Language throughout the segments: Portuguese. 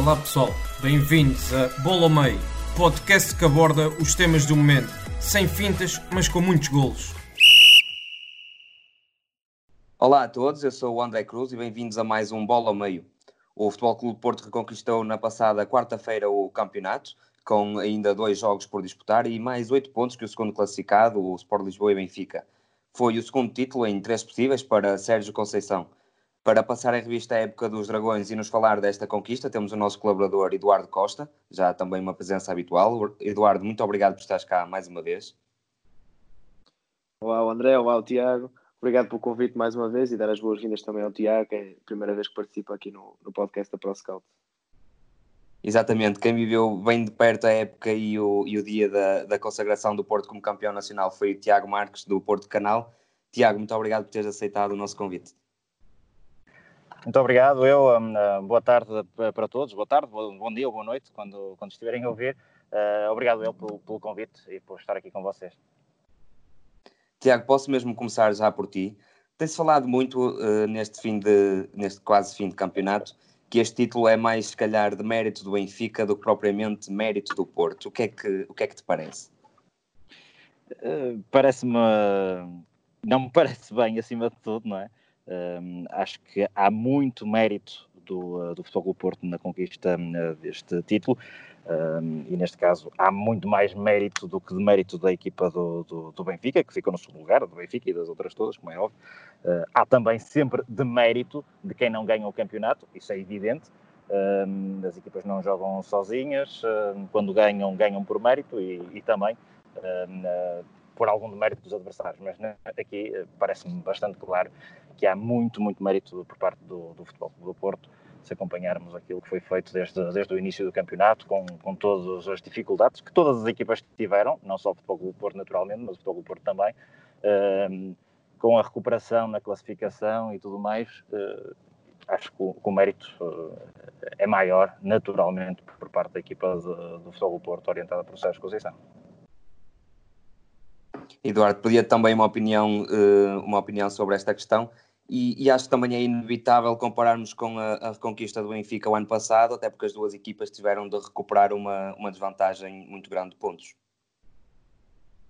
Olá pessoal, bem-vindos a Bola ao Meio, podcast que aborda os temas do momento, sem fintas, mas com muitos golos. Olá a todos, eu sou o André Cruz e bem-vindos a mais um Bola ao Meio. O Futebol Clube Porto reconquistou na passada quarta-feira o campeonato, com ainda dois jogos por disputar e mais oito pontos que o segundo classificado, o Sport Lisboa e Benfica. Foi o segundo título em três possíveis para Sérgio Conceição. Para passar a revista a época dos Dragões e nos falar desta conquista, temos o nosso colaborador Eduardo Costa, já também uma presença habitual. Eduardo, muito obrigado por estares cá mais uma vez. Olá, André, olá, Tiago. Obrigado pelo convite mais uma vez e dar as boas-vindas também ao Tiago, que é a primeira vez que participa aqui no, no podcast da ProScout. Exatamente, quem viveu bem de perto a época e o, e o dia da, da consagração do Porto como campeão nacional foi o Tiago Marques, do Porto Canal. Tiago, muito obrigado por teres aceitado o nosso convite. Muito obrigado. Eu, uh, boa tarde para todos, boa tarde, bom dia ou boa noite, quando, quando estiverem a ouvir. Uh, obrigado eu pelo, pelo, convite e por estar aqui com vocês. Tiago, posso mesmo começar já por ti. Tem-se falado muito uh, neste fim de, neste quase fim de campeonato, que este título é mais, se calhar, de mérito do Benfica do que propriamente mérito do Porto. O que é que, o que, é que te parece? Parece-me. Não me parece bem, acima de tudo, não é? Um, acho que há muito mérito do, uh, do Futebol Porto na conquista uh, deste título um, e neste caso há muito mais mérito do que de mérito da equipa do, do, do, Benfica, que ficou no segundo lugar, do Benfica e das outras todas, como é óbvio. Uh, há também sempre de mérito de quem não ganha o campeonato, isso é evidente. As equipas não jogam sozinhas, quando ganham, ganham por mérito e, e também por algum mérito dos adversários, mas né, aqui parece-me bastante claro que há muito, muito mérito por parte do, do Futebol Clube do Porto, se acompanharmos aquilo que foi feito desde, desde o início do campeonato, com, com todas as dificuldades que todas as equipas tiveram, não só o Futebol Clube do Porto naturalmente, mas o Futebol Clube do Porto também, uh, com a recuperação na classificação e tudo mais, uh, acho que o, que o mérito uh, é maior, naturalmente, por parte da equipa de, do Futebol do Porto, orientada por Sérgio Conceição. Eduardo, pedia também uma opinião, eh, uma opinião sobre esta questão e, e, acho que também é inevitável compararmos com a, a reconquista do Benfica o ano passado, até porque as duas equipas tiveram de recuperar uma, uma desvantagem muito grande de pontos.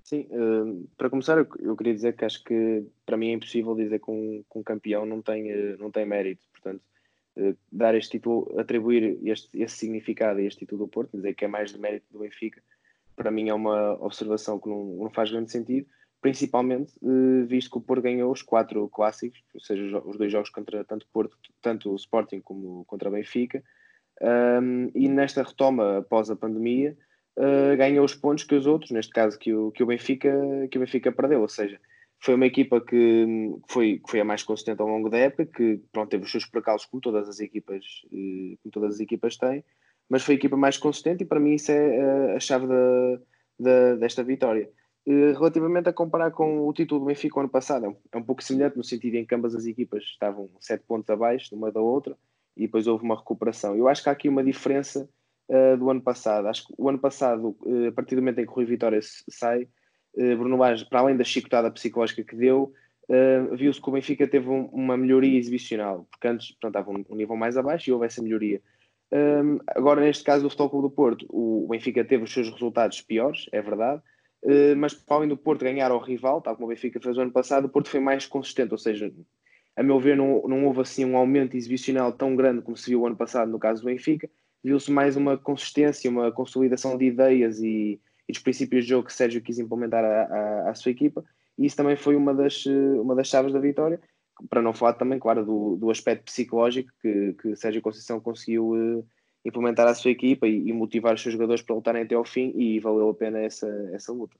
Sim, uh, para começar, eu, queria dizer que acho que para mim é impossível dizer que um, que um campeão não tem, uh, não tem mérito. Portanto, dar este título, atribuir este, esse significado a este título do Porto, dizer que é mais de mérito do Benfica, para mim é uma observação que não, não faz grande sentido, principalmente uh, visto que o Porto ganhou os quatro clássicos, ou seja, os dois jogos contra tanto Porto, tanto o Sporting como contra Benfica, um, e nesta retoma após a pandemia uh, ganhou os pontos que os outros, neste caso que o, que o, Benfica, que o Benfica perdeu, ou seja, foi uma equipa que foi, que foi a mais consistente ao longo da época, que pronto, teve os seus percalços como todas as equipas, uh, como todas as equipas têm, mas foi a equipa mais consistente e para mim isso é eh, a chave desta vitória. Relativamente a comparar com o título do Benfica ano passado, é, é um pouco semelhante no sentido em que ambas as equipas estavam sete pontos abaixo uma da outra e depois houve uma recuperação. Eu acho que há aqui uma diferença uh, do ano passado. Acho que o ano passado, uh, a partir do momento em que o Rui Vitória sai, uh, Bruno Lage, para além da chicotada psicológica que deu, viu-se que o Benfica teve um, uma melhoria exibicional, porque antes pronto, estava um, um nível mais abaixo e houve essa melhoria. Um, agora, neste caso do Futebol Clube do Porto, o Benfica teve os seus resultados piores, é verdade, uh, mas para além do Porto ganhar ao rival, tal como o Benfica fez o ano passado, o Porto foi mais consistente, ou seja, a meu ver, não, não houve assim um aumento exibicional tão grande como se viu o ano passado no caso do Benfica, viu-se mais uma consistência, uma consolidação de ideias e, e, dos princípios de jogo que Sérgio quis implementar à, à sua equipa, e isso também foi uma das, uma das chaves da vitória para não falar também, claro, do, do aspecto psicológico que, que Sérgio Conceição conseguiu uh, implementar à sua equipa e, e, motivar os seus jogadores para lutarem até ao fim e valeu a pena essa, essa luta.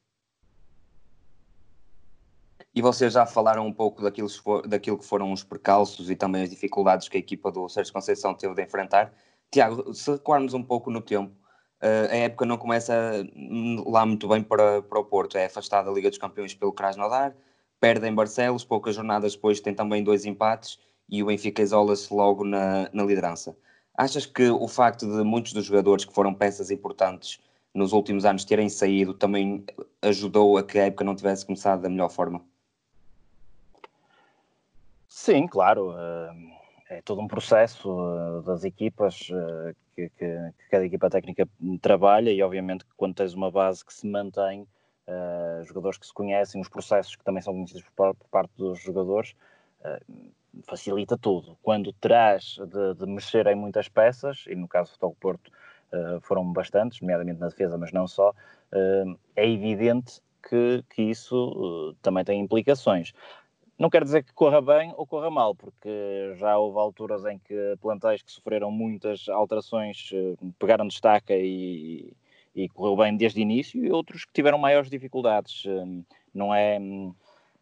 E vocês já falaram um pouco daquilo, daquilo que foram os percalços e também as dificuldades que a equipa do Sérgio Conceição teve de enfrentar. Tiago, se recuarmos um pouco no tempo, uh, a época não começa lá muito bem para, para o Porto. É afastado da Liga dos Campeões pelo Krasnodar, perde em Barcelos, poucas jornadas depois tem também dois empates e o Benfica isola-se logo na, na liderança. Achas que o facto de muitos dos jogadores que foram peças importantes nos últimos anos terem saído também ajudou a que a época não tivesse começado da melhor forma? Sim, claro. É todo um processo eh, das equipas eh, que, que, que cada equipa técnica trabalha e, obviamente, quando tens uma base que se mantém, uh, jogadores que se conhecem, os processos que também são conhecidos por, por parte dos jogadores, uh, facilita tudo. Quando terás de, de, mexer em muitas peças, e no caso do Futebol Porto uh, foram bastantes, nomeadamente na defesa, mas não só, é evidente que, que isso também tem implicações. Não quer dizer que corra bem ou corra mal, porque já houve alturas em que plantéis que sofreram muitas alterações eh, pegaram destaca e, e correu bem desde o início, e outros que tiveram maiores dificuldades. Eh, não é,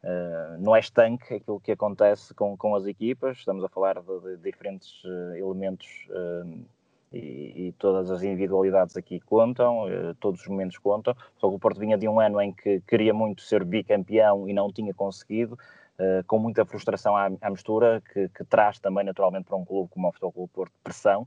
eh, não é estanque aquilo que acontece com, com as equipas, estamos a falar de, de diferentes elementos e, e, todas as individualidades aqui contam, todos os momentos contam. Só que o Porto vinha de um ano em que queria muito ser bicampeão e não tinha conseguido. Uh, com muita frustração à, à mistura, que, que, traz também naturalmente para um clube como o Futebol Clube Porto pressão,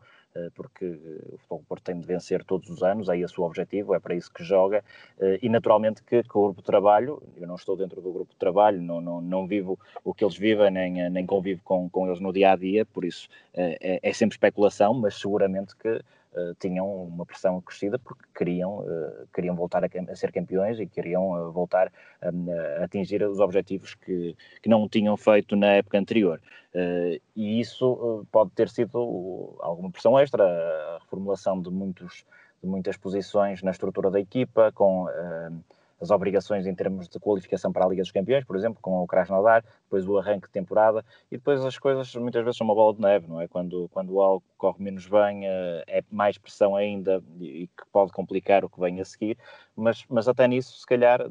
porque o Futebol Porto tem de vencer todos os anos, é esse o objetivo, é para isso que joga, uh, e naturalmente que, que, o grupo de trabalho, eu não estou dentro do grupo de trabalho, não, não, não vivo o que eles vivem, nem, nem convivo com, com eles no dia a dia, por isso é, é sempre especulação, mas seguramente que uh, tinham uma pressão acrescida porque queriam, uh, queriam voltar a, a, ser campeões e queriam uh, voltar a, a, atingir os objetivos que, que não tinham feito na época anterior. e isso pode ter sido alguma pressão extra, a reformulação de, muitos, de muitas posições na estrutura da equipa, com as obrigações em termos de qualificação para a Liga dos Campeões, por exemplo, com o Krasnodar, depois o arranque de temporada, e depois as coisas muitas vezes são uma bola de neve, não é? Quando, quando algo corre menos bem, eh, é mais pressão ainda e que pode complicar o que vem a seguir, mas, mas até nisso, se calhar,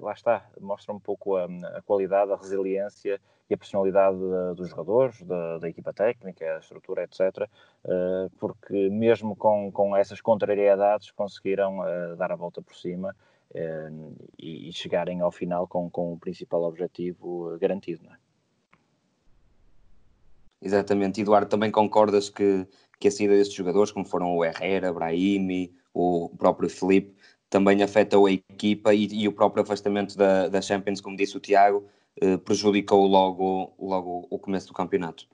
lá está, mostra um pouco a, a qualidade, a resiliência e a personalidade dos jogadores, da, da, equipa técnica, a estrutura, etc., eh, porque mesmo com, com essas contrariedades conseguiram eh, dar a volta por cima E, e, chegarem ao final com, com o principal objetivo garantido. Não é? Exatamente, Eduardo, também concordas que, que a saída destes jogadores, como foram o Herrera, Brahimi, o próprio Felipe, também afetou a equipa e, e o próprio afastamento da, da Champions, como disse o Tiago, eh, prejudicou logo, logo o começo do campeonato.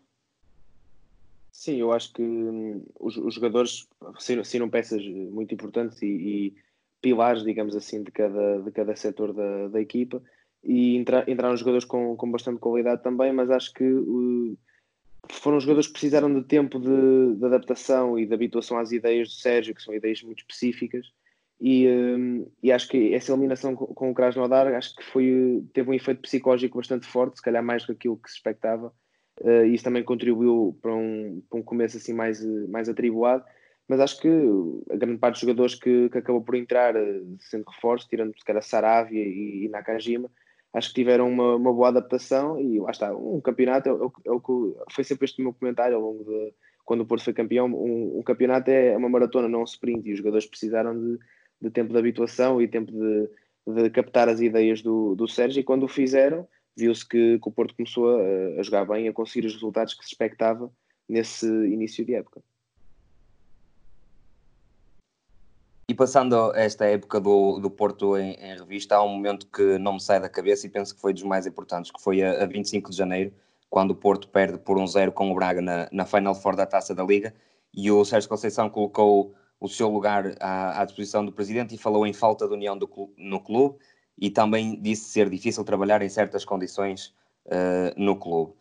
Sim, eu acho que hum, os, os, jogadores assinam peças muito importantes e, e pilares, digamos assim, de cada, de cada setor da, da equipa e entra, entraram jogadores com, com bastante qualidade também, mas acho que uh, foram jogadores que precisaram de tempo de, de, adaptação e de habituação às ideias do Sérgio, que são ideias muito específicas. E, um, e acho que essa eliminação com, com o Krasnodar acho que foi, teve um efeito psicológico bastante forte, se calhar mais do que aquilo que se expectava. Uh, e isso também contribuiu para um, para um começo assim mais, mais atribuado mas acho que a grande parte dos jogadores que, que acabou por entrar, eh, sendo reforços, tirando se calhar Saravia e, e Nakajima, acho que tiveram uma, uma, boa adaptação e lá está, um campeonato é, é o que foi sempre este meu comentário ao longo de quando o Porto foi campeão, um, um, campeonato é uma maratona, não um sprint, e os jogadores precisaram de, de tempo de habituação e tempo de, de, captar as ideias do, do Sérgio, e quando o fizeram, viu-se que, que, o Porto começou a, a jogar bem, a conseguir os resultados que se expectava nesse início de época. E passando esta época do, do Porto em, em, revista, há um momento que não me sai da cabeça e penso que foi dos mais importantes, que foi a, a 25 de janeiro, quando o Porto perde por um zero com o Braga na, na Final Four da Taça da Liga, e o Sérgio Conceição colocou o seu lugar à, à disposição do Presidente e falou em falta de união do, no clube, e também disse ser difícil trabalhar em certas condições uh, no clube.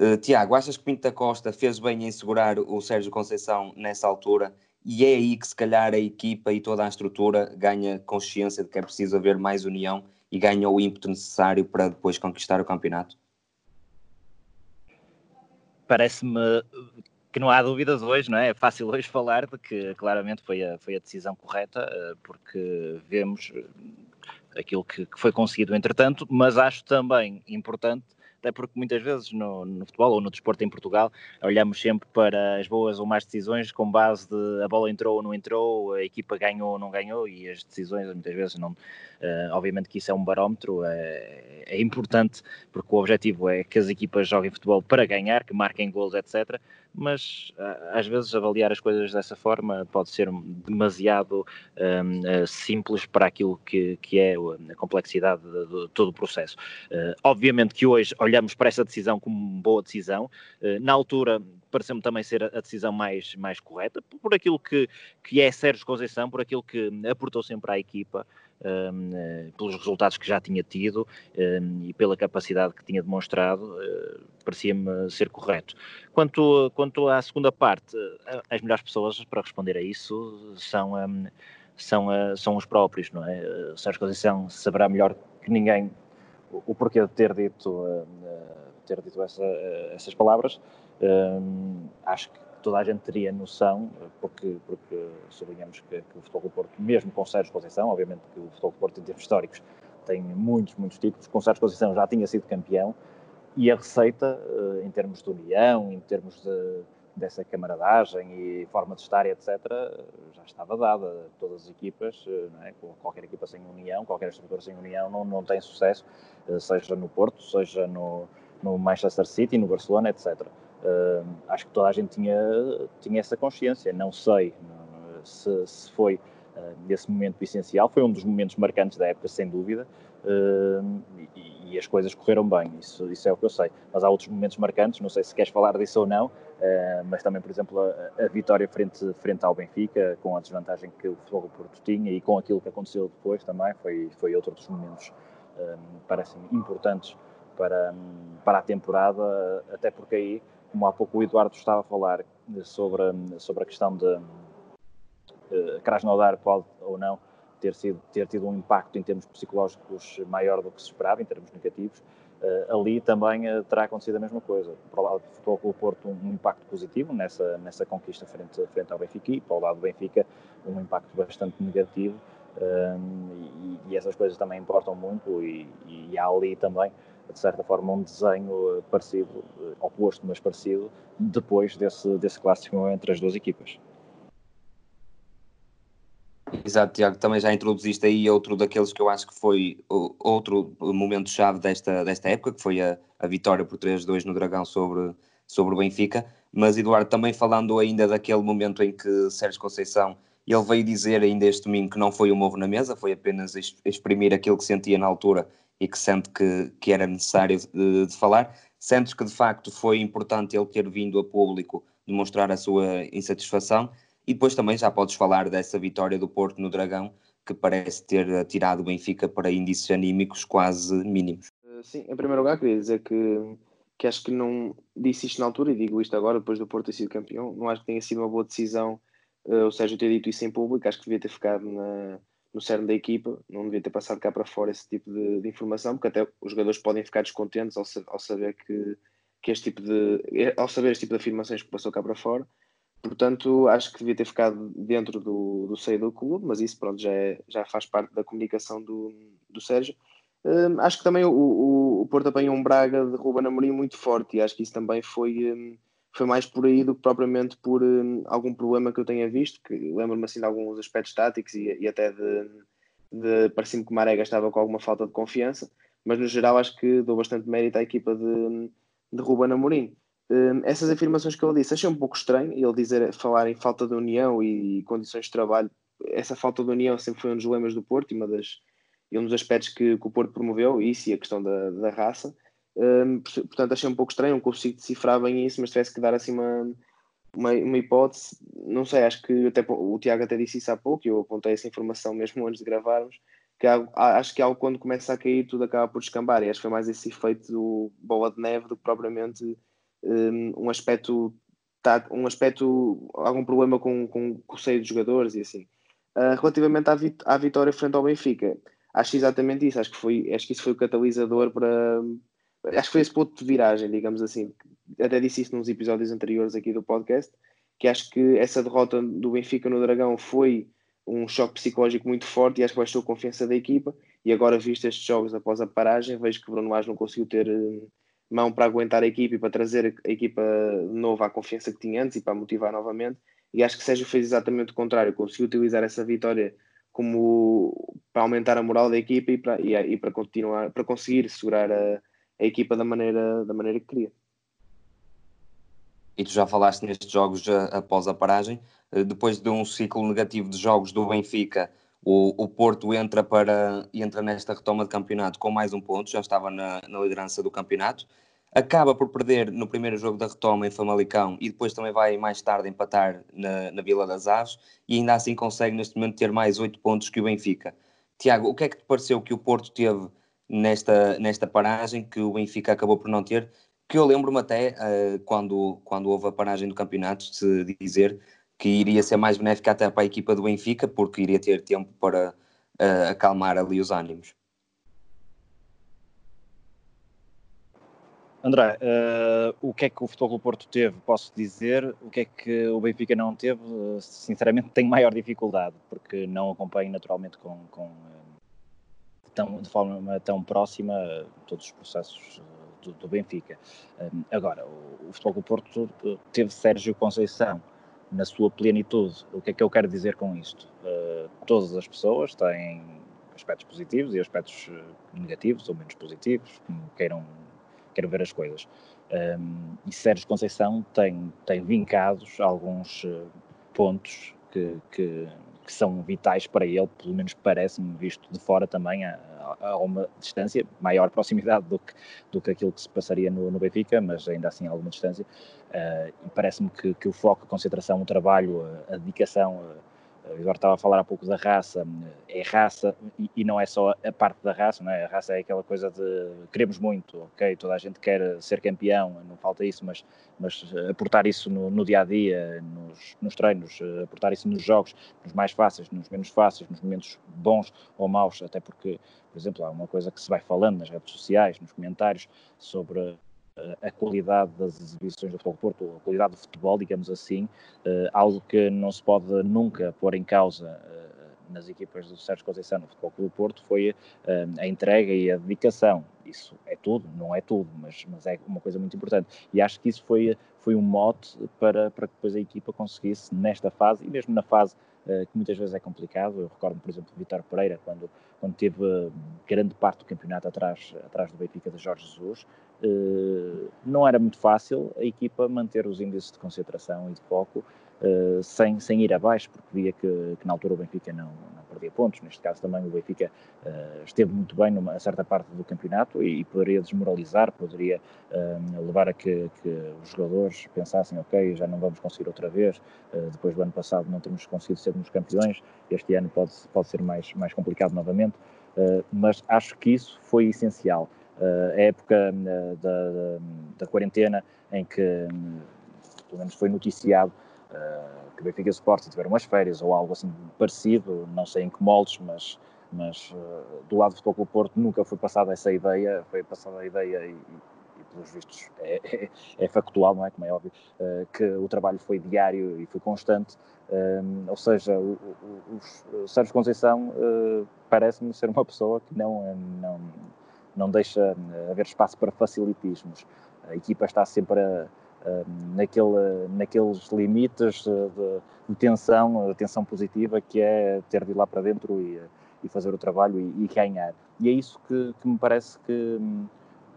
Uh, Tiago, achas que Pinto da Costa fez bem em segurar o Sérgio Conceição nessa altura e é aí que se calhar a equipa e toda a estrutura ganha consciência de que é preciso haver mais união e ganha o ímpeto necessário para depois conquistar o campeonato? Parece-me que não há dúvidas hoje, não é? É fácil hoje falar de que claramente foi a, foi a decisão correta, eh, porque vemos aquilo que, que foi conseguido entretanto, mas acho também importante até porque muitas vezes no, no, futebol ou no desporto em Portugal olhamos sempre para as boas ou más decisões com base de a bola entrou ou não entrou, a equipa ganhou ou não ganhou e as decisões muitas vezes não. Uh, obviamente que isso é um barómetro, é, é, importante porque o objetivo é que as equipas joguem futebol para ganhar, que marquem gols, etc. Mas uh, às vezes avaliar as coisas dessa forma pode ser demasiado uh, simples para aquilo que, que é a complexidade de, de todo o processo. obviamente que hoje olhamos para essa decisão como uma boa decisão. Uh, na altura, pareceu-me também ser a decisão mais, mais correta, por aquilo que, que é Sérgio Conceição, por aquilo que aportou sempre à equipa, ehm, uh, pelos resultados que já tinha tido ehm, e pela capacidade que tinha demonstrado, uh, parecia-me ser correto. Quanto, quanto à segunda parte, as melhores pessoas para responder a isso são, ehm, são, são os próprios, não é? Sérgio Conceição saberá melhor que ninguém o porquê de ter dito, uh, ter dito essa, uh, essas palavras. acho que toda a gente teria noção, porque, porque sublinhamos que, que, o Futebol do Porto, mesmo com Sérgio Conceição, obviamente que o Futebol do Porto em termos históricos tem muitos, muitos títulos, com Sérgio Conceição já tinha sido campeão, e a receita, em termos de união, em termos de dessa camaradagem e forma de estar, etc., já estava dada. Todas as equipas, é? qualquer equipa sem união, qualquer estrutura sem união, não, não tem sucesso, eh, seja no Porto, seja no, no Manchester City, no Barcelona, etc. Uh, acho que toda a gente tinha, tinha essa consciência. Não sei se, se foi uh, esse momento essencial, foi um dos momentos marcantes da época, sem dúvida. Uh, e, e as coisas correram bem, isso, isso é o que eu sei. Mas há outros momentos marcantes, não sei se queres falar disso ou não, uh, mas também, por exemplo, a, a, vitória frente, frente ao Benfica, com a desvantagem que o Futebol Porto tinha e com aquilo que aconteceu depois também, foi, foi outro dos momentos, eh, parecem importantes para, para a temporada, até porque aí, como há pouco o Eduardo estava a falar sobre, sobre a questão de uh, Krasnodar pode ou não ter, sido, ter tido um impacto em termos psicológicos maior do que se esperava, em termos negativos, uh, ali também uh, terá acontecido a mesma coisa. Para o lado do Futebol Clube Porto, um, impacto positivo nessa, nessa conquista frente, frente ao Benfica e para o lado do Benfica, um impacto bastante negativo. Um, e, e, essas coisas também importam muito e, e, há ali também de certa forma um desenho eh, parecido, oposto mas parecido depois desse, desse clássico entre as duas equipas. Exato, Tiago, também já introduziste aí outro daqueles que eu acho que foi outro momento-chave desta, desta época, que foi a, a vitória por 3-2 no Dragão sobre, sobre o Benfica. Mas, Eduardo, também falando ainda daquele momento em que Sérgio Conceição ele veio dizer ainda este domingo que não foi um ovo na mesa, foi apenas exprimir aquilo que sentia na altura e que sente que, que era necessário de, de falar. Sentes que de facto foi importante ele ter vindo a público demonstrar a sua insatisfação e depois também já podes falar dessa vitória do Porto no Dragão, que parece ter tirado o Benfica para índices anímicos quase mínimos. Eh, sim, em primeiro lugar queria dizer que, que acho que não disse isto na altura e digo isto agora, depois do Porto ter sido campeão, não acho que tenha sido uma boa decisão uh, o Sérgio ter dito isso em público, acho que devia ter ficado na, no cerne da equipa, não devia ter passado cá para fora esse tipo de, de informação, porque até os jogadores podem ficar descontentes ao, ao saber que, que este tipo de ao saber este tipo de afirmações que passou cá para fora Portanto, acho que devia ter ficado dentro do, do seio do clube, mas isso pronto, já, é, já faz parte da comunicação do, do Sérgio. Um, acho que também o, o, o Porto apanhou um Braga de Ruben Amorim muito forte e acho que isso também foi, um, foi mais por aí do que propriamente por um, algum problema que eu tenha visto, que lembro-me assim de alguns aspectos táticos e, e até de, de parecia-me que Marega estava com alguma falta de confiança, mas no geral acho que dou bastante mérito à equipa de, de Ruben Amorim. Um, essas afirmações que ele disse, achei um pouco estranho ele dizer, falar em falta de união e condições de trabalho. Essa falta de união sempre foi um dos lemas do Porto e, uma das, e um dos aspectos que, que, o Porto promoveu, isso e a questão da, da raça. Um, portanto, achei um pouco estranho, não consigo decifrar bem isso, mas tivesse que dar assim uma, uma, uma, hipótese, não sei, acho que até, o Tiago até disse isso há pouco, e eu apontei essa informação mesmo antes de gravarmos, que há, acho que algo quando começa a cair tudo acaba por descambar, e acho que foi mais esse efeito do bola de neve do que propriamente um aspecto um aspecto, algum problema com, com, com o seio dos jogadores e assim. Uh, relativamente à, vit à vitória frente ao Benfica, acho exatamente isso, acho que, foi, acho que isso foi o catalisador para. Acho que foi esse ponto de viragem, digamos assim. Até disse isso nos episódios anteriores aqui do podcast, que acho que essa derrota do Benfica no Dragão foi um choque psicológico muito forte e acho que baixou a confiança da equipa. E agora, visto estes jogos após a paragem, vejo que Bruno Lage não conseguiu ter mão para aguentar a equipa e para trazer a equipa de novo à confiança que tinha antes e para motivar novamente. E acho que Sérgio fez exatamente o contrário, conseguiu utilizar essa vitória como para aumentar a moral da equipa e para, e, e para continuar, para conseguir segurar a, a equipa da maneira, da maneira que queria. E tu já falaste nestes jogos após a paragem, eh, depois de um ciclo negativo de jogos do Benfica, o, o Porto entra, para, entra nesta retoma de campeonato com mais um ponto, já estava na, na liderança do campeonato, acaba por perder no primeiro jogo da retoma em Famalicão e depois também vai mais tarde empatar na, na Vila das Aves e ainda assim consegue neste momento ter mais oito pontos que o Benfica. Tiago, o que é que te pareceu que o Porto teve nesta, nesta paragem que o Benfica acabou por não ter? Que eu lembro-me até, uh, quando, quando houve a paragem do campeonato, de dizer que iria ser mais benéfica até para a equipa do Benfica, porque iria ter tempo para uh, acalmar ali os ânimos. André, uh, o que é que o Futebol Porto teve, posso dizer, o que é que o Benfica não teve, sinceramente tenho maior dificuldade, porque não acompanho naturalmente com, com uh, tão, de forma tão próxima todos os processos do, do Benfica. agora, o, o Futebol Porto teve Sérgio Conceição, na sua plenitude. O que é que eu quero dizer com isto? Uh, todas as pessoas têm aspectos positivos e aspectos eh, negativos ou menos positivos, como queiram, queiram ver as coisas. Um, e Sérgio Conceição tem, tem vincados alguns uh, pontos que, que, que, são vitais para ele, pelo menos parece-me, visto de fora também, a, a, uma distância, maior proximidade do que, do que aquilo que se passaria no, no Benfica, mas ainda assim alguma distância. Uh, parece-me que, que, o foco, a concentração, o trabalho, a, a dedicação, o Eduardo estava a falar há pouco da raça, é raça e, e, não é só a parte da raça, não é? A raça é aquela coisa de queremos muito, ok, toda a gente quer ser campeão, não falta isso, mas, mas aportar isso no, no dia a dia, nos, nos, treinos, aportar isso nos jogos, nos mais fáceis, nos menos fáceis, nos momentos bons ou maus, até porque, por exemplo, há uma coisa que se vai falando nas redes sociais, nos comentários sobre a qualidade das exibições do Futebol Porto, a qualidade do futebol, digamos assim, uh, algo que não se pode nunca pôr em causa uh, nas equipas do Sérgio Conceição no Futebol Clube do Porto foi uh, a entrega e a dedicação. Isso é tudo, não é tudo, mas, mas é uma coisa muito importante. E acho que isso foi, foi um mote para, para que depois a equipa conseguisse, nesta fase, e mesmo na fase que muitas vezes é complicado, eu recordo, por exemplo, Vitor Pereira, quando, quando teve grande parte do campeonato atrás, atrás do Benfica de Jorge Jesus, eh, não era muito fácil a equipa manter os índices de concentração e de foco uh, sem, sem ir abaixo, porque via que, que, na altura o Benfica não, não perdia pontos. Neste caso também o Benfica uh, esteve muito bem numa certa parte do campeonato e, e poderia desmoralizar, poderia levar a que, que, os jogadores pensassem, ok, já não vamos conseguir outra vez, depois do ano passado não temos conseguido sermos campeões, este ano pode, pode ser mais, mais complicado novamente, mas acho que isso foi essencial a época eh, da, da, da, quarentena em que, pelo menos foi noticiado, eh, que Benfica e Sporting tiveram umas férias ou algo assim parecido, não sei em que moldes, mas, mas eh, do lado do Futebol Porto nunca foi passada essa ideia, foi passada a ideia e, e pelos vistos é, é, é, factual, não é? Como é óbvio, que o trabalho foi diário e foi constante, hum, ou seja, o, o, o Sérgio Conceição parece-me ser uma pessoa que não, não não deixa haver espaço para facilitismos. A equipa está sempre a, naquele, naqueles limites de, de tensão, de tensão positiva, que é ter de ir lá para dentro e, e fazer o trabalho e, e, ganhar. E é isso que, que me parece que,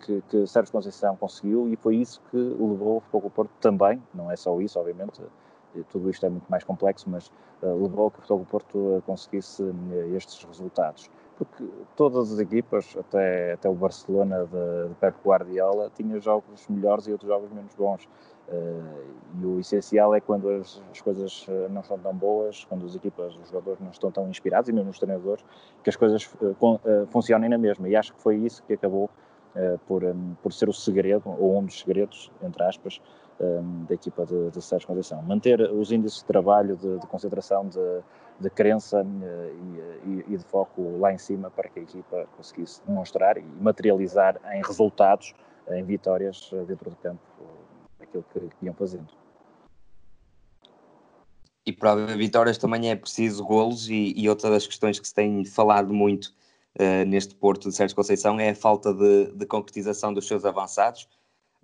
que, que Sérgio Conceição conseguiu e foi isso que levou o Futebol Porto também, não é só isso, obviamente, tudo isto é muito mais complexo, mas uh, levou que o Futebol Porto conseguisse uh, estes resultados porque todas as equipas, até, até o Barcelona de, de Pep Guardiola, tinha jogos melhores e outros jogos menos bons. Uh, e o essencial é quando as, as, coisas eh, não são tão boas, quando as equipas, os jogadores não estão tão inspirados, e mesmo os treinadores, que as coisas uh, uh, funcionem na mesma. E acho que foi isso que acabou por, um, por ser o segredo, ou um dos segredos, entre aspas, um, da equipa de, de Sérgio Conceição. Manter os índices de trabalho, de, de concentração, de, de crença eh, e, e, de foco lá em cima para que a equipa conseguisse demonstrar e materializar em resultados, em vitórias eh, dentro do campo, aquilo que iam fazendo. E para haver vitórias também é preciso golos e, e outra das questões que se tem falado muito uh, neste Porto de Sérgio Conceição é a falta de, de concretização dos seus avançados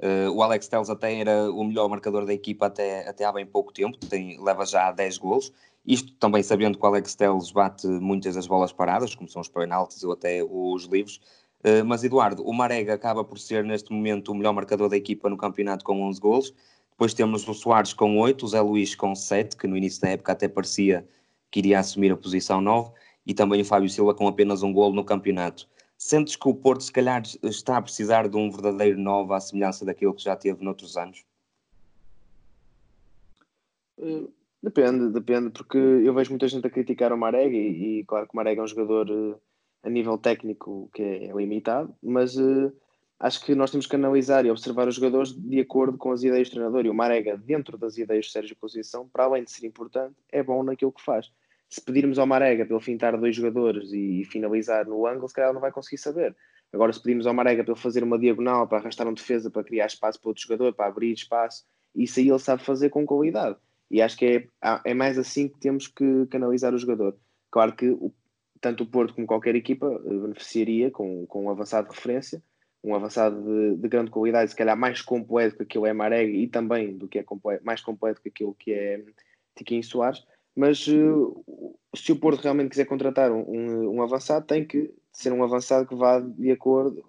Uh, o Alex Telles até era o melhor marcador da equipa até, até há bem pouco tempo, tem, leva já 10 golos. Isto também sabendo que o Alex Telles bate muitas das bolas paradas, como são os penaltis ou até os livros. Uh, mas Eduardo, o Marega acaba por ser neste momento o melhor marcador da equipa no campeonato com 11 golos. Depois temos o Soares com 8, o Zé Luís com 7, que no início da época até parecia que iria assumir a posição 9, e também o Fábio Silva com apenas um golo no campeonato. Sentes que o Porto, se calhar, está a precisar de um verdadeiro novo à semelhança daquilo que já teve noutros anos? Eh, depende, depende, porque eu vejo muita gente a criticar o Marega e, e claro que o Marega é um jogador uh, a nível técnico que é, limitado, mas uh, acho que nós temos que analisar e observar os jogadores de acordo com as ideias do treinador. E o Marega, dentro das ideias de Sérgio Conceição, para além de ser importante, é bom naquilo que faz se pedirmos ao Marega para ele fintar dois jogadores e, finalizar no ângulo, se calhar ele não vai conseguir saber. Agora, se pedirmos ao Marega para ele fazer uma diagonal, para arrastar um defesa, para criar espaço para outro jogador, para abrir espaço, isso aí ele sabe fazer com qualidade. E acho que é, é mais assim que temos que canalizar o jogador. Claro que o, tanto o Porto como qualquer equipa eh, beneficiaria com, com um avançado de referência, um avançado de, de grande qualidade, se calhar mais completo que aquilo é Marega e também do que é completo, mais completo que aquilo que é Tiquinho Soares mas uh, se o Porto realmente quiser contratar um, um, avançado, tem que ser um avançado que vá de acordo,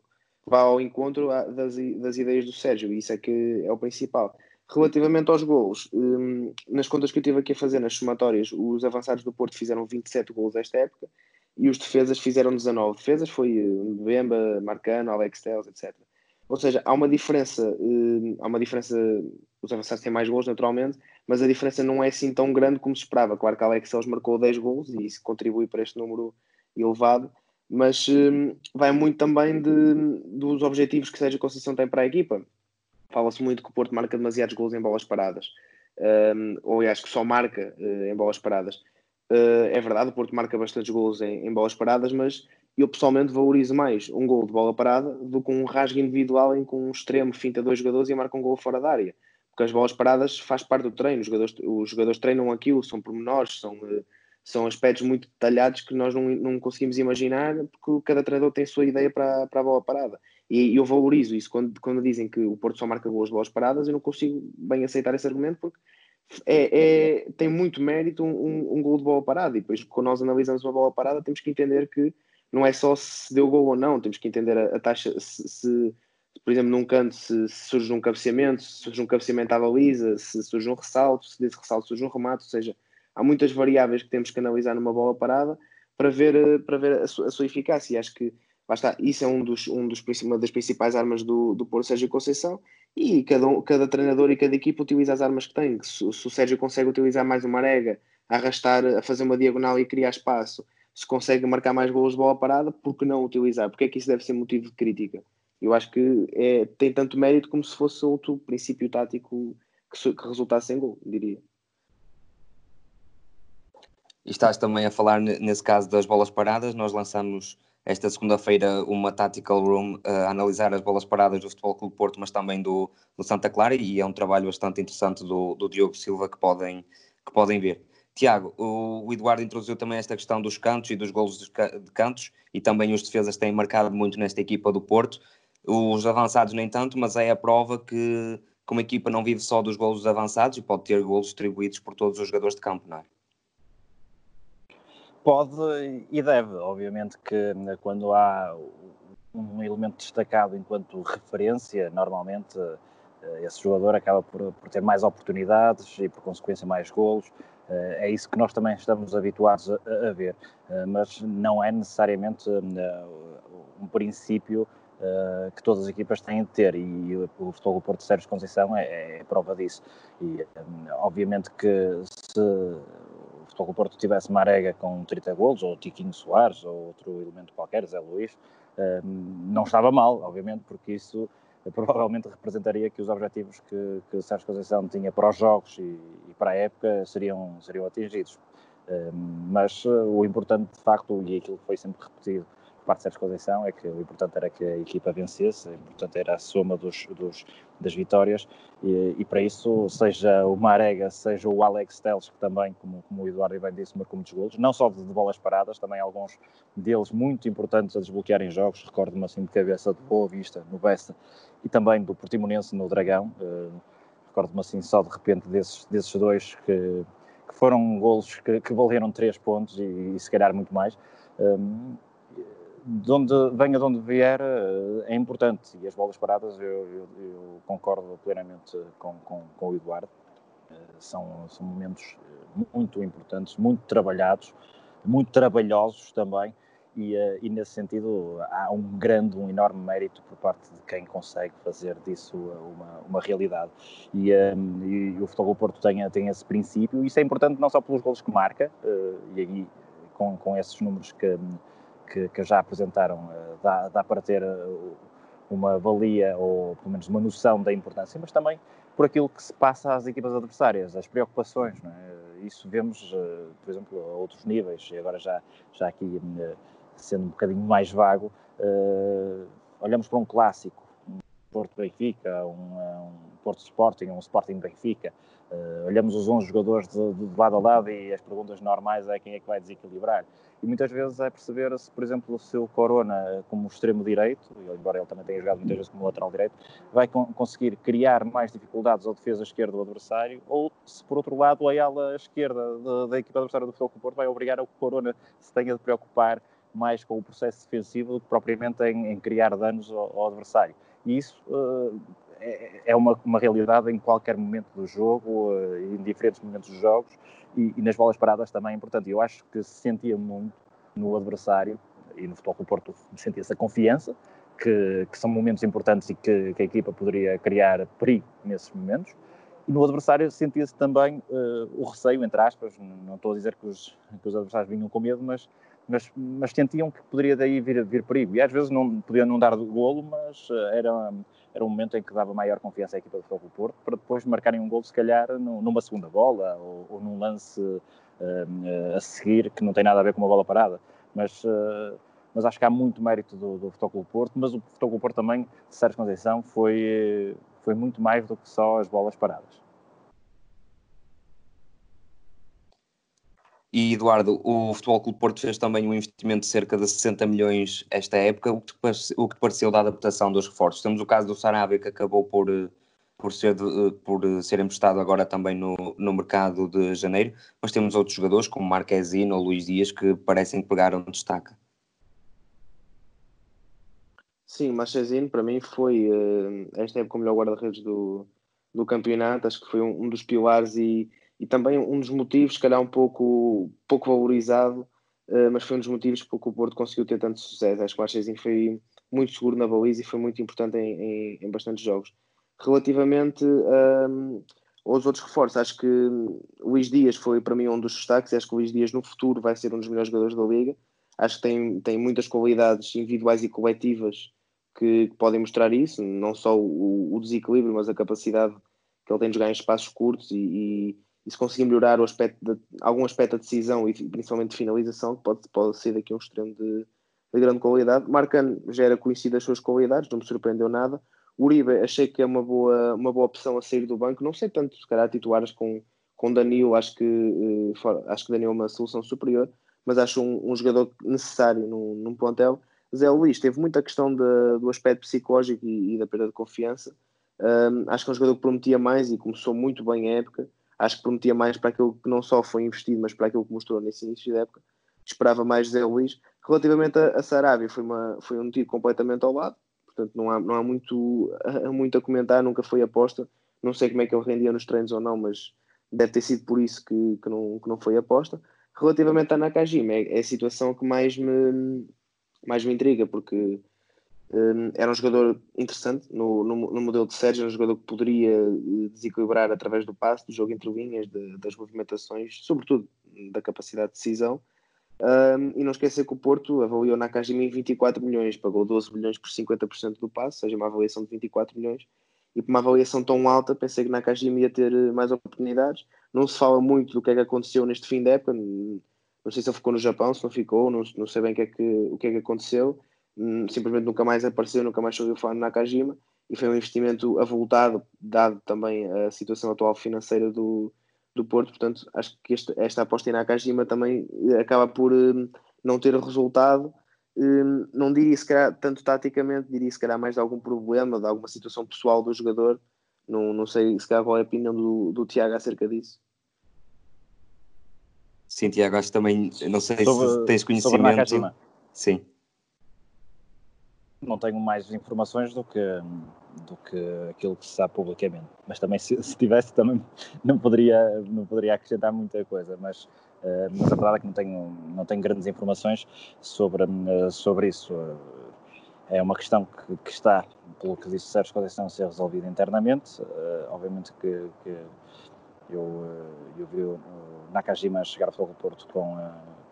vá ao encontro das, das ideias do Sérgio, e isso é que é o principal. Relativamente aos golos, um, nas contas que eu tive aqui a fazer nas somatórias, os avançados do Porto fizeram 27 golos esta época e os defesas fizeram 19 defesas, foi uh, Bemba, Marcano, Alex Telles, etc. Ou seja, há uma diferença, uh, há uma diferença, os avançados têm mais gols naturalmente, mas a diferença não é assim tão grande como se esperava. Claro que Alex Cells marcou 10 gols e isso contribui para este número elevado, mas um, vai muito também de, dos objetivos que a Conceição tem para a equipa. Fala-se muito que o Porto marca demasiados gols em bolas paradas, um, ou aliás, que só marca uh, em bolas paradas. Uh, é verdade, o Porto marca bastantes gols em, em bolas paradas, mas eu pessoalmente valorizo mais um gol de bola parada do que um rasgo individual em que um extremo finta dois jogadores e marca um gol fora da área porque as bolas paradas faz parte do treino, os jogadores, os jogadores treinam aquilo, são pormenores, são, eh, são aspectos muito detalhados que nós não, não conseguimos imaginar, porque cada treinador tem a sua ideia para, para a bola parada. E eu valorizo isso quando, quando dizem que o Porto só marca boas bolas paradas, eu não consigo bem aceitar esse argumento, porque é, é, tem muito mérito um, um, um, gol de bola parada. E depois, quando nós analisamos uma bola parada, temos que entender que não é só se deu gol ou não, temos que entender a, a taxa, se, se por exemplo, num canto, se, se, surge um cabeceamento, se surge um cabeceamento à baliza, se surge um ressalto, se desse ressalto surge um remate, ou seja, há muitas variáveis que temos que analisar numa bola parada para ver, eh, para ver a, sua, a sua eficácia. E acho que, isso é um dos, um dos, uma das principais armas do, do Porto Sérgio Conceição e cada, cada treinador e cada equipa utiliza as armas que tem. Se, se o Sérgio consegue utilizar mais uma arega, arrastar, a fazer uma diagonal e criar espaço, se consegue marcar mais gols de bola parada, por que não utilizar? Porque é que isso deve ser motivo de crítica? Eu acho que é, tem tanto mérito como se fosse outro princípio tático que, que resultasse em gol, diria. E estás também a falar nesse caso das bolas paradas. Nós lançamos esta segunda-feira uma Tactical Room a analisar as bolas paradas do Futebol Clube Porto, mas também do, do Santa Clara, e é um trabalho bastante interessante do, do Diogo Silva que podem, que podem ver. Tiago, o, o, Eduardo introduziu também esta questão dos cantos e dos golos de cantos, e também os defesas têm marcado muito nesta equipa do Porto. Os avançados nem tanto, mas é a prova que, que uma equipa não vive só dos golos avançados e pode ter golos distribuídos por todos os jogadores de campo, não é? Pode e deve, obviamente que né, quando há um elemento destacado enquanto referência, normalmente eh, esse jogador acaba por, por, ter mais oportunidades e por consequência mais golos. Eh, é isso que nós também estamos habituados a, a ver, eh, mas não é necessariamente um princípio que todas as equipas têm de ter e o, Futebol do Porto de Sérgio Conceição é, é, prova disso. E obviamente que se Futebol do Porto tivesse Marega com 30 golos, ou Tiquinho Soares, ou outro elemento qualquer, Zé Luís, um, não estava mal, obviamente, porque isso provavelmente representaria que os objetivos que, que Sérgio Conceição tinha para os jogos e, e para a época seriam, seriam atingidos. mas uh, o importante, de facto, e aquilo que foi sempre repetido parte de Conceição é que o importante era que a equipa vencesse, o importante era a soma dos, dos das vitórias e, e, para isso, seja o Marega, seja o Alex Teles, que também, como, como o Eduardo bem disse, marcou muitos golos, não só de, de, bolas paradas, também alguns deles muito importantes a desbloquearem jogos, recordo-me assim de cabeça do Boa Vista, no Bessa, e também do Portimonense no Dragão, uh, recordo-me assim só de repente desses, desses dois que, que foram golos que, que valeram três pontos e, e se calhar muito mais. Um, de onde venha de onde vier eh, é importante. E as bolas paradas eu, eu, eu concordo plenamente com, com, com, o Eduardo. Eh, são, são momentos eh, muito importantes, muito trabalhados, muito trabalhosos também. E, e, nesse sentido há um grande, um enorme mérito por parte de quem consegue fazer disso uma, uma realidade. E, e o Futebol Porto tem, tem esse princípio. E isso é importante não só pelos golos que marca e aí com, com esses números que que, que já apresentaram, eh, dá, dá para ter eh, uma valia ou pelo menos uma noção da importância, mas também por aquilo que se passa às equipas adversárias, as preocupações. É? Isso vemos, eh, por exemplo, a outros níveis, e agora já, já aqui sendo um bocadinho mais vago, olhamos para um clássico, um Porto-Benfica, um, um Porto-Sporting, um Sporting-Benfica, olhamos os 11 jogadores de, de lado a lado e as perguntas normais é quem é que vai desequilibrar e muitas vezes é perceber se, por exemplo, o seu Corona como extremo direito, embora ele também tenha jogado muitas vezes como lateral direito, vai con conseguir criar mais dificuldades ao defesa esquerda do adversário, ou se por outro lado a ala esquerda da, da equipa adversária do Futebol Porto vai obrigar o Corona se tenha de preocupar mais com o processo defensivo do que propriamente em, em criar danos ao, ao, adversário. E isso uh, é, uma, uma realidade em qualquer momento do jogo, uh, em diferentes momentos dos jogos, e, e, nas bolas paradas também é importante. Eu acho que se sentia muito no adversário e no Futebol do Porto sentia essa confiança que, que, são momentos importantes e que, que, a equipa poderia criar perigo nesses momentos. E no adversário sentia-se também uh, o receio, entre aspas, não estou a dizer que os, que os adversários vinham com medo, mas, mas, mas sentiam que poderia daí vir, vir perigo. E às vezes não podiam não dar golo, mas uh, era era um momento em que dava maior confiança à equipa do Futebol Porto para depois marcarem um gol, se calhar, numa segunda bola ou, ou num lance uh, a seguir que não tem nada a ver com uma bola parada. Mas, uh, mas acho que há muito mérito do, do Futebol Porto, mas o Futebol Porto também, de Sérgio Conceição, foi, foi muito mais do que só as bolas paradas. E Eduardo, o Futebol Clube Porto fez também um investimento de cerca de 60 milhões esta época. O que, te, o que te pareceu da adaptação dos reforços? Temos o caso do Sarabia que acabou por, por, ser, por ser emprestado agora também no, no mercado de janeiro, mas temos outros jogadores como Marquezine ou Luís Dias que parecem que pegaram destaque. Sim, Marquezine para mim foi eh, esta época o melhor guarda-redes do, do campeonato, acho que foi um, um dos pilares e e também um dos motivos, se calhar um pouco, pouco valorizado, uh, mas foi um dos motivos porque o Porto conseguiu ter tanto sucesso. Acho que o Marchezinho foi muito seguro na baliza e foi muito importante em, em, em bastantes jogos. Relativamente um, ehm, aos outros reforços, acho que Luís Dias foi para mim um dos destaques. Acho que o Luís Dias no futuro vai ser um dos melhores jogadores da Liga. Acho que tem, tem muitas qualidades individuais e coletivas que, que podem mostrar isso, não só o, o, desequilíbrio, mas a capacidade que ele tem de jogar em espaços curtos e, e e se conseguir melhorar o aspecto de, algum aspecto da decisão e principalmente de finalização, pode, pode ser daqui um extremo de, de grande qualidade. Marcano já era conhecido as suas qualidades, não me surpreendeu nada. Uribe achei que é uma boa, uma boa opção a sair do banco, não sei tanto, se calhar titulares com, com Danilo, acho que, uh, acho que Danilo é uma solução superior, mas acho um, um jogador necessário num, num plantel. Zé Luís teve muita questão de, do aspecto psicológico e, e da perda de confiança. Um, acho que é um jogador que prometia mais e começou muito bem a época acho que prometia mais para aquilo que não só foi investido, mas para aquilo que mostrou nesse início da época. Esperava mais Zé Luís. Relativamente a, a Sarabia, foi, uma, foi um tiro completamente ao lado, portanto não há, não há muito, muito a comentar, nunca foi aposta. Não sei como é que ele rendia nos treinos ou não, mas deve ter sido por isso que, que, não, que não foi aposta. Relativamente a Nakajima, é, é a situação que mais me, mais me intriga, porque era um jogador interessante no, no, no, modelo de Sérgio, era um jogador que poderia eh, desequilibrar através do passe, do jogo entre linhas, de, das movimentações, sobretudo da capacidade de decisão. Um, e não esquecer que o Porto avaliou Nakajima em 24 milhões, pagou 12 milhões por 50% do passe, seja, uma avaliação de 24 milhões. E por uma avaliação tão alta, pensei que Nakajima ia ter eh, mais oportunidades. Não se fala muito do que é que aconteceu neste fim da época, não sei se ele ficou no Japão, se não ficou, não, não sei bem o que, é que, o que é que aconteceu. Hum, simplesmente nunca mais apareceu, nunca mais ouviu falar no Nakajima e foi um investimento avultado, dado também a situação atual financeira do, do Porto. Portanto, acho que este, esta aposta em Nakajima também acaba por hum, não ter resultado. Hum, não diria se calhar tanto taticamente, diria se calhar mais de algum problema, de alguma situação pessoal do jogador. Não, não sei se calhar qual é a opinião do, do Tiago acerca disso. Sim, Tiago, acho também, não sei sobre, se tens conhecimento. Sim. Não tenho mais informações do que, do que aquilo que se sabe publicamente. Mas também, se, se tivesse, também não poderia, não poderia acrescentar muita coisa. Mas, uh, mas a verdade é que não tenho, não tenho grandes informações sobre, uh, sobre isso. Uh, é uma questão que, que, está, pelo que disse Sérgio Conceição, a ser resolvida internamente. obviamente que, que eu, eu vi o Nakajima chegar ao Futebol Porto com,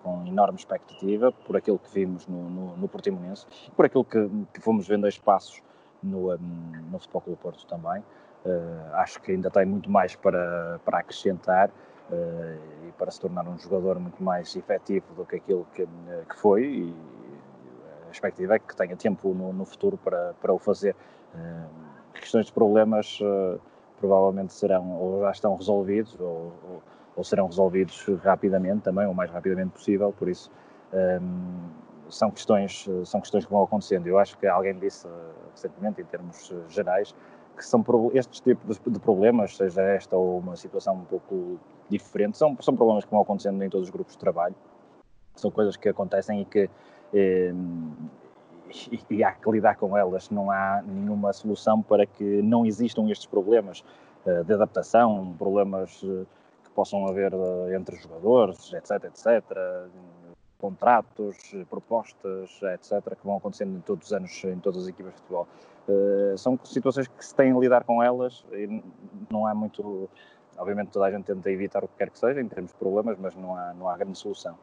com enorme expectativa, por aquilo que vimos no, no, no Portimonense, por aquilo que, que fomos vendo a espaços no, no Futebol do Porto também. Uh, acho que ainda tem muito mais para, para acrescentar uh, e para se tornar um jogador muito mais efetivo do que aquilo que, que foi e a expectativa é que tenha tempo no, no futuro para, para o fazer. Uh, questões de problemas provavelmente serão ou já estão resolvidos ou, ou, ou, serão resolvidos rapidamente também, o mais rapidamente possível, por isso um, são, questões, são questões que vão acontecendo. Eu acho que alguém disse uh, recentemente, em termos uh, gerais, que são estes tipos de, problemas, seja esta ou uma situação um pouco diferente, são, são problemas que vão acontecendo em todos os grupos de trabalho, são coisas que acontecem e que um, e, e há que lidar com elas. Não há nenhuma solução para que não existam estes problemas uh, de adaptação, problemas que possam haver uh, entre jogadores, etc, etc, contratos, propostas, etc, que vão acontecendo em todos os anos em todas as equipas de futebol. são situações que se têm a lidar com elas e não há muito. Obviamente toda a gente tenta evitar o que quer que seja em termos de problemas, mas não há, não há grande solução.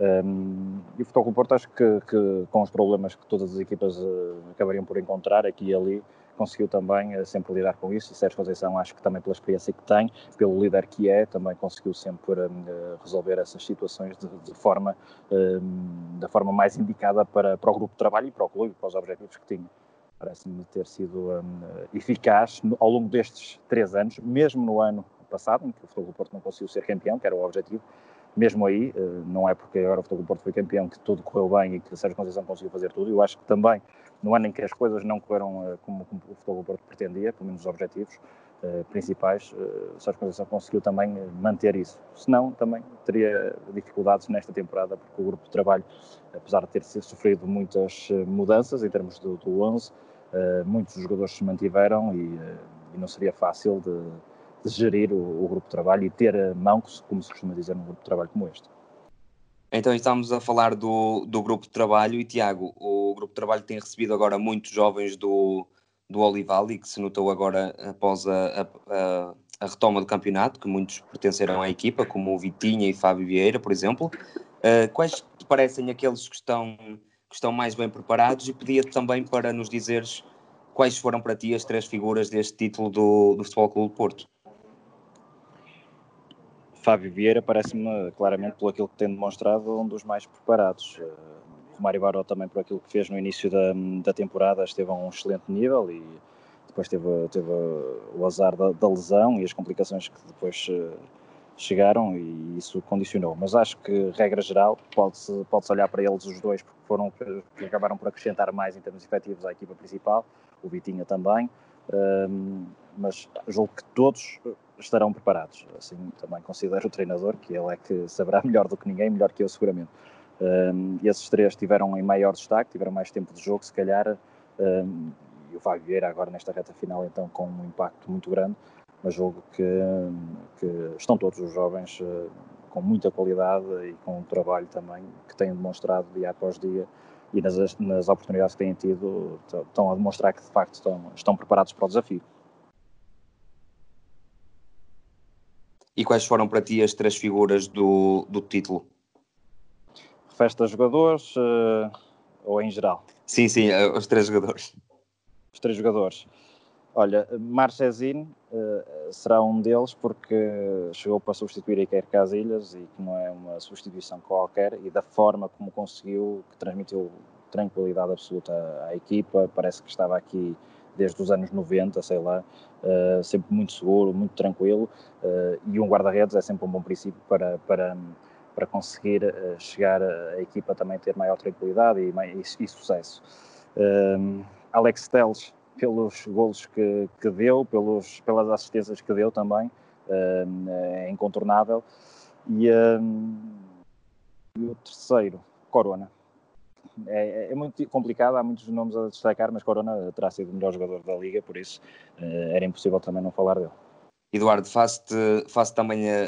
Um, e o Futebol Porto acho que, que, com os problemas que todas as equipas uh, acabariam por encontrar aqui e ali, conseguiu também uh, sempre lidar com isso e Sérgio Conceição acho que também pela experiência que tem, pelo líder que é, também conseguiu sempre uh, resolver essas situações de, de forma, da forma mais indicada para, para o grupo de trabalho e para o clube, para os objetivos que tinha. Parece-me ter sido um, eficaz ao longo destes três anos, mesmo no ano passado, em que o Futebol Porto não conseguiu ser campeão, que era o objetivo, mesmo aí, eh, não é porque agora o Futebol do Porto foi campeão que tudo correu bem e que Sérgio Conceição conseguiu fazer tudo. Eu acho que também, no ano em que as coisas não correram eh, como, como o Futebol do Porto pretendia, pelo menos os objetivos uh, principais, uh, Sérgio Conceição conseguiu também manter isso. Senão, também teria dificuldades nesta temporada, porque o grupo de trabalho, apesar de ter sofrido muitas mudanças em termos do, do 11, uh, muitos jogadores se mantiveram e, e não seria fácil de de gerir o, o, grupo de trabalho e ter mãos, como se costuma dizer, num grupo de trabalho como este. Então estamos a falar do, do grupo de trabalho e Tiago, o grupo de trabalho tem recebido agora muitos jovens do, do Olival e que se notou agora após a, a, a, retoma do campeonato, que muitos pertenceram à equipa, como o Vitinha e Fábio Vieira, por exemplo. Uh, quais te parecem aqueles que estão, que estão mais bem preparados? E pedia-te também para nos dizeres quais foram para ti as três figuras deste título do, do Futebol Clube Porto. Fábio Vieira parece-me claramente, pelo aquilo que tem demonstrado, um dos mais preparados. Romário Baró também, por aquilo que fez no início da, da temporada, esteve a um excelente nível e depois teve, teve o azar da, da lesão e as complicações que depois uh, chegaram e isso condicionou. Mas acho que, regra geral, pode-se pode olhar para eles os dois, porque foram que acabaram por acrescentar mais em termos efetivos à equipa principal, o Vitinha também. Um, mas julgo que todos estarão preparados. Assim também considero o treinador, que ele é que saberá melhor do que ninguém, melhor que eu seguramente. Um, esses três tiveram em maior destaque, tiveram mais tempo de jogo, se calhar, um, e o Fábio Vieira agora nesta reta final então com um impacto muito grande, mas julgo que, que estão todos os jovens uh, com muita qualidade e com um trabalho também que têm demonstrado dia após dia e nas, nas oportunidades que têm tido estão a demonstrar que de facto estão, estão preparados para o desafio. E quais foram para ti as três figuras do, do título? Festa jogadores uh, ou em geral? Sim, sim, uh, os três jogadores. Os três jogadores. Olha, Marchesin uh, será um deles porque chegou para substituir Iker Casilhas e que não é uma substituição qualquer e da forma como conseguiu, que transmitiu tranquilidade absoluta à, à equipa, parece que estava aqui desde os anos 90, sei lá, uh, sempre muito seguro, muito tranquilo uh, e um guarda-redes é sempre um bom princípio para, para, para conseguir uh, chegar a equipa também ter maior tranquilidade e, e, e sucesso. Alex Teles pelos golos que, que deu, pelos, pelas assistências que deu também, é incontornável. E, uh, e, o terceiro, Corona. É, é, muito complicado, há muitos nomes a destacar, mas Corona terá sido o melhor jogador da Liga, por isso uh, era impossível também não falar dele. Eduardo, faço-te faço também a,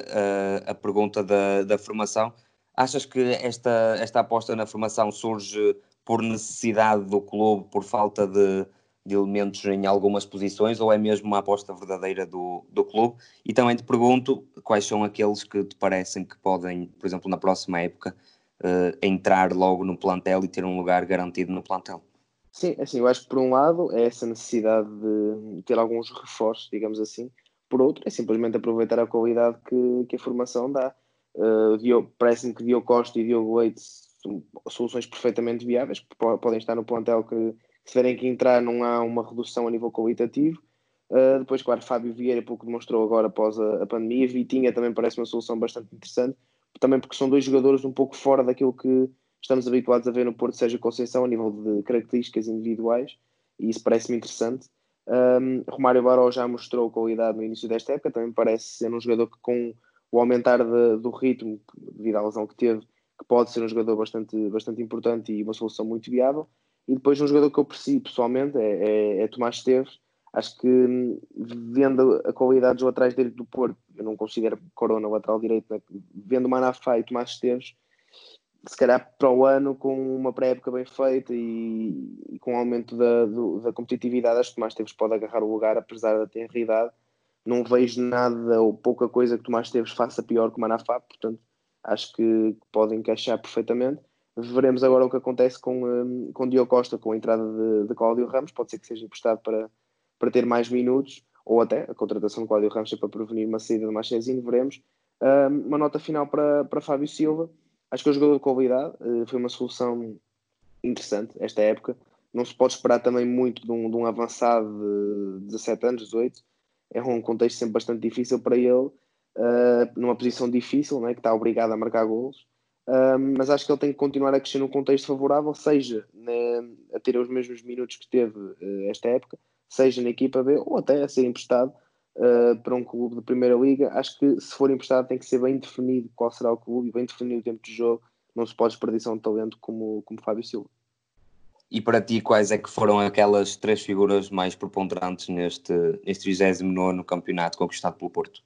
a, a pergunta da, da formação. Achas que esta, esta aposta na formação surge por necessidade do clube, por falta de, de elementos em algumas posições ou é mesmo uma aposta verdadeira do, do clube? E também te pergunto quais são aqueles que te parecem que podem, por exemplo, na próxima época, uh, entrar logo no plantel e ter um lugar garantido no plantel? Sim, é assim, eu acho que por um lado é essa necessidade de ter alguns reforços, digamos assim, por outro é simplesmente aproveitar a qualidade que, que a formação dá. Uh, Parece-me que Diogo Costa e Diogo Leite são soluções perfeitamente viáveis, podem estar no plantel que, se tiverem que entrar, não há uma redução a nível qualitativo. Uh, depois, claro, Fábio Vieira, pouco demonstrou agora após a, a, pandemia. Vitinha também parece uma solução bastante interessante, também porque são dois jogadores um pouco fora daquilo que estamos habituados a ver no Porto Seja Conceição, a nível de características individuais, e isso parece-me interessante. Um, Romário Baró já mostrou qualidade no início desta época, também parece ser um jogador que, com o aumentar de, do ritmo, devido à lesão que teve, que pode ser um jogador bastante, bastante importante e uma solução muito viável. E depois um jogador que eu aprecio pessoalmente é, é, é Tomás Esteves. Acho que hum, vendo a qualidade dos laterais direito do Porto, eu não considero Corona o lateral direito, né? vendo Manafá e Tomás Esteves, se calhar para o ano, com uma pré-época bem feita e, e, com o aumento da, do, da competitividade, acho que Tomás Esteves pode agarrar o lugar, apesar da tenridade. Não vejo nada ou pouca coisa que Tomás Esteves faça pior que o Manafá, portanto, acho que pode encaixar perfeitamente. Veremos agora o que acontece com, um, com Diogo Costa, com a entrada de, de Cláudio Ramos. Pode ser que seja emprestado para, para ter mais minutos, ou até a contratação de Cláudio Ramos para prevenir uma saída de Machezinho. Veremos. Um, uma nota final para, para Fábio Silva. Acho que é um jogador de qualidade. Uh, foi uma solução interessante esta época. Não se pode esperar também muito de um, de um avançado de 17 anos, 18. É um contexto sempre bastante difícil para ele, uh, numa posição difícil, né, que está obrigado a marcar golos mas acho que ele tem que continuar a crescer num contexto favorável, seja né, a ter os mesmos minutos que teve uh, esta época, seja na equipa B ou até a ser emprestado uh, para um clube de primeira liga. Acho que se for emprestado tem que ser bem definido qual será o clube e bem definido o tempo de jogo. Não se pode desperdiçar um talento como, como Fábio Silva. E para ti, quais é que foram aquelas três figuras mais preponderantes neste, neste 29 campeonato conquistado pelo Porto?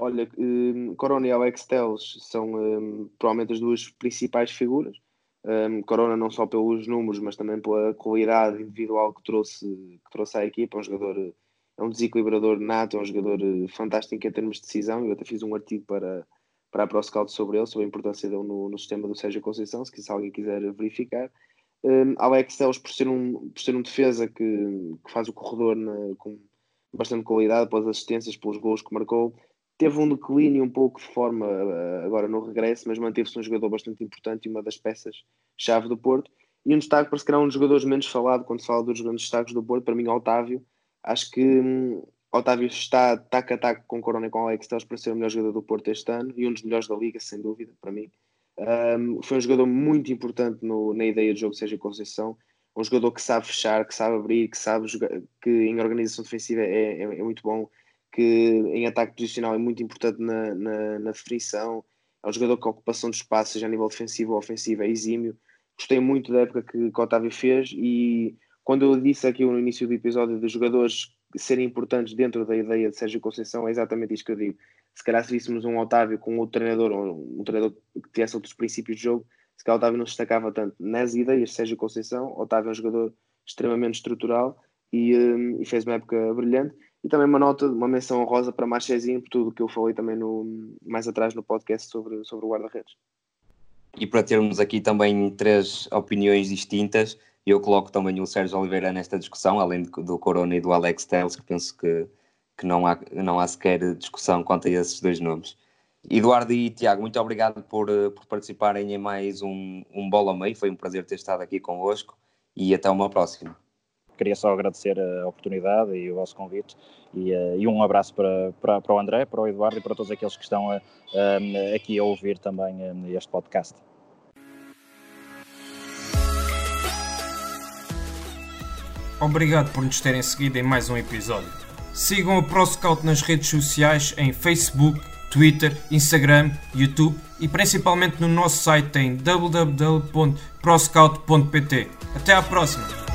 Olha, um, Corona e Alex Telles são um, provavelmente as duas principais figuras. Um, Corona não só pelos números, mas também pela qualidade individual que trouxe, que trouxe à equipa. É um jogador, é um desequilibrador nato, é um jogador eh, fantástico em termos de decisão. Eu até fiz um artigo para, para a ProScout sobre ele, sobre a importância dele no, no sistema do Sérgio Conceição, se, alguém quiser verificar. Um, Alex Telles, por ser um, por ser um defesa que, que faz o corredor na, com bastante qualidade, pelas assistências, pelos gols que marcou, teve um declínio um pouco de forma uh, agora no regresso, mas manteve-se um jogador bastante importante e uma das peças-chave do Porto. E um destaque para se calhar um dos jogadores menos falado quando se fala dos grandes destaques do Porto, para mim, Otávio. Acho que um, Otávio está taco a taco com Corona e com Alex Telles para ser o melhor jogador do Porto este ano e um dos melhores da Liga, sem dúvida, para mim. Um, foi um jogador muito importante no, na ideia de jogo, seja Conceição. Um jogador que sabe fechar, que sabe abrir, que sabe jogar, que em organização defensiva é, é, é muito bom que em ataque posicional é muito importante na, na, na definição. É um jogador que a ocupação de espaço, seja a nível defensivo ou ofensivo, é exímio. Gostei muito da época que, que o Otávio fez e quando eu disse aqui no início do episódio de jogadores serem importantes dentro da ideia de Sérgio Conceição, é exatamente isso que eu digo. Se calhar se víssemos um Otávio com outro treinador, ou um treinador que tivesse outros princípios de jogo, se calhar Otávio não se destacava tanto nas ideias de Sérgio Conceição. Otávio é um jogador extremamente estrutural e, um, e fez uma época brilhante. E também uma nota, uma menção honrosa para Marchezinho, por tudo o que eu falei também no, mais atrás no podcast sobre, sobre o guarda-redes. E para termos aqui também três opiniões distintas, eu coloco também o Sérgio Oliveira nesta discussão, além do Corona e do Alex Telles, que penso que, que não, há, não há sequer discussão quanto a esses dois nomes. Eduardo e Tiago, muito obrigado por, por participarem em mais um, um Bola Meio. Foi um prazer ter estado aqui convosco e até uma próxima. Queria só agradecer a oportunidade e o vosso convite e, uh, e um abraço para, para, para, o André, para o Eduardo e para todos aqueles que estão uh, aqui a ouvir também uh, este podcast. Obrigado por nos terem seguido em mais um episódio. Sigam o ProScout nas redes sociais em Facebook, Twitter, Instagram, YouTube e principalmente no nosso site em www.proscout.pt. Até à próxima!